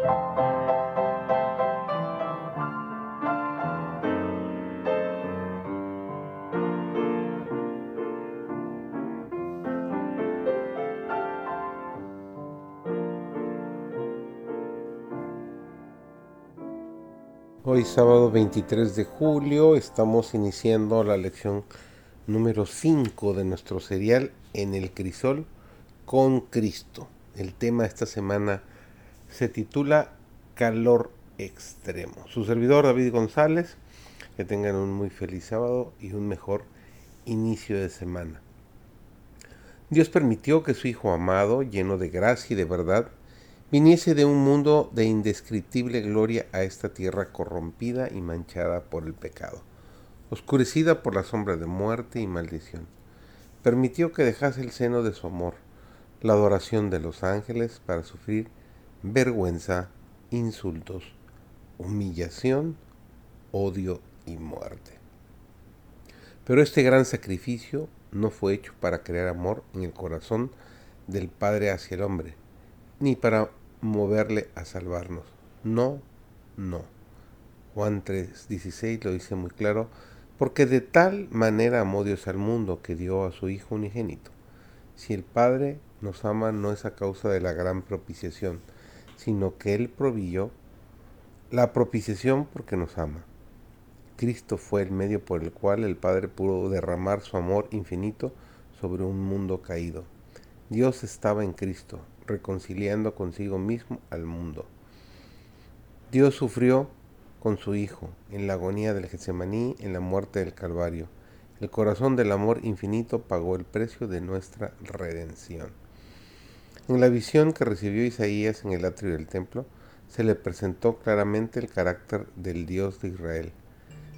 Hoy sábado 23 de julio estamos iniciando la lección número 5 de nuestro serial En el Crisol con Cristo. El tema esta semana se titula Calor Extremo. Su servidor David González, que tengan un muy feliz sábado y un mejor inicio de semana. Dios permitió que su Hijo amado, lleno de gracia y de verdad, viniese de un mundo de indescriptible gloria a esta tierra corrompida y manchada por el pecado, oscurecida por la sombra de muerte y maldición. Permitió que dejase el seno de su amor, la adoración de los ángeles para sufrir vergüenza, insultos, humillación, odio y muerte. Pero este gran sacrificio no fue hecho para crear amor en el corazón del Padre hacia el hombre, ni para moverle a salvarnos. No, no. Juan 3:16 lo dice muy claro, porque de tal manera amó Dios al mundo que dio a su Hijo unigénito. Si el Padre nos ama no es a causa de la gran propiciación, sino que Él proveyó la propiciación porque nos ama. Cristo fue el medio por el cual el Padre pudo derramar su amor infinito sobre un mundo caído. Dios estaba en Cristo, reconciliando consigo mismo al mundo. Dios sufrió con su Hijo en la agonía del Getsemaní, en la muerte del Calvario. El corazón del amor infinito pagó el precio de nuestra redención. En la visión que recibió Isaías en el atrio del templo, se le presentó claramente el carácter del Dios de Israel.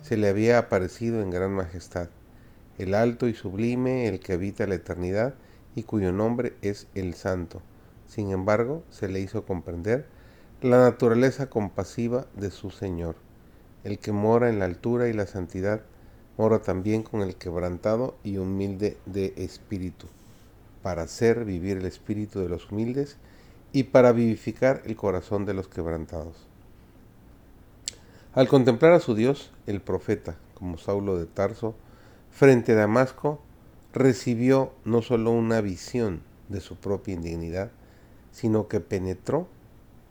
Se le había aparecido en gran majestad, el alto y sublime, el que habita la eternidad y cuyo nombre es el Santo. Sin embargo, se le hizo comprender la naturaleza compasiva de su Señor. El que mora en la altura y la santidad, mora también con el quebrantado y humilde de espíritu, para hacer vivir el espíritu de los humildes y para vivificar el corazón de los quebrantados. Al contemplar a su Dios, el profeta, como Saulo de Tarso, frente a Damasco, recibió no solo una visión de su propia indignidad, sino que penetró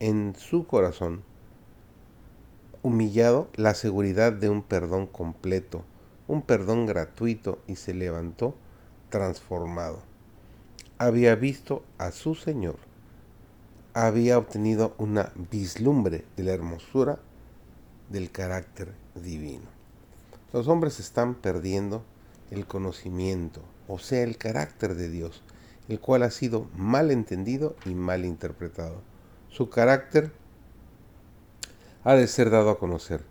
en su corazón, humillado, la seguridad de un perdón completo, un perdón gratuito y se levantó transformado. Había visto a su Señor, había obtenido una vislumbre de la hermosura del carácter divino. Los hombres están perdiendo el conocimiento, o sea, el carácter de Dios el cual ha sido mal entendido y mal interpretado. Su carácter ha de ser dado a conocer.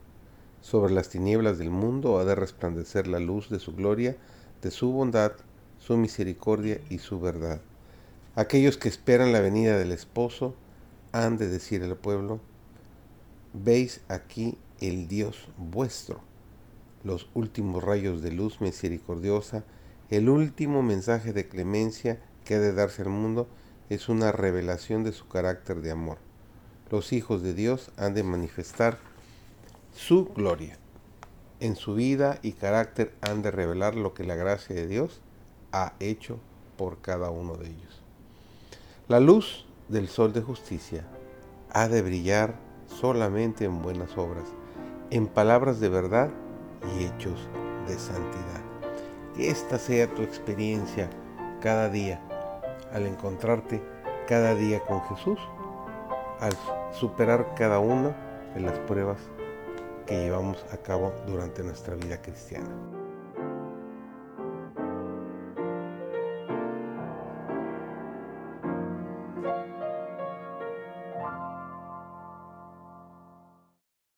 Sobre las tinieblas del mundo ha de resplandecer la luz de su gloria, de su bondad, su misericordia y su verdad. Aquellos que esperan la venida del esposo han de decir al pueblo, veis aquí el Dios vuestro, los últimos rayos de luz misericordiosa, el último mensaje de clemencia que ha de darse al mundo es una revelación de su carácter de amor. Los hijos de Dios han de manifestar su gloria. En su vida y carácter han de revelar lo que la gracia de Dios ha hecho por cada uno de ellos. La luz del sol de justicia ha de brillar solamente en buenas obras, en palabras de verdad y hechos de santidad. Que esta sea tu experiencia cada día al encontrarte cada día con Jesús, al superar cada una de las pruebas que llevamos a cabo durante nuestra vida cristiana.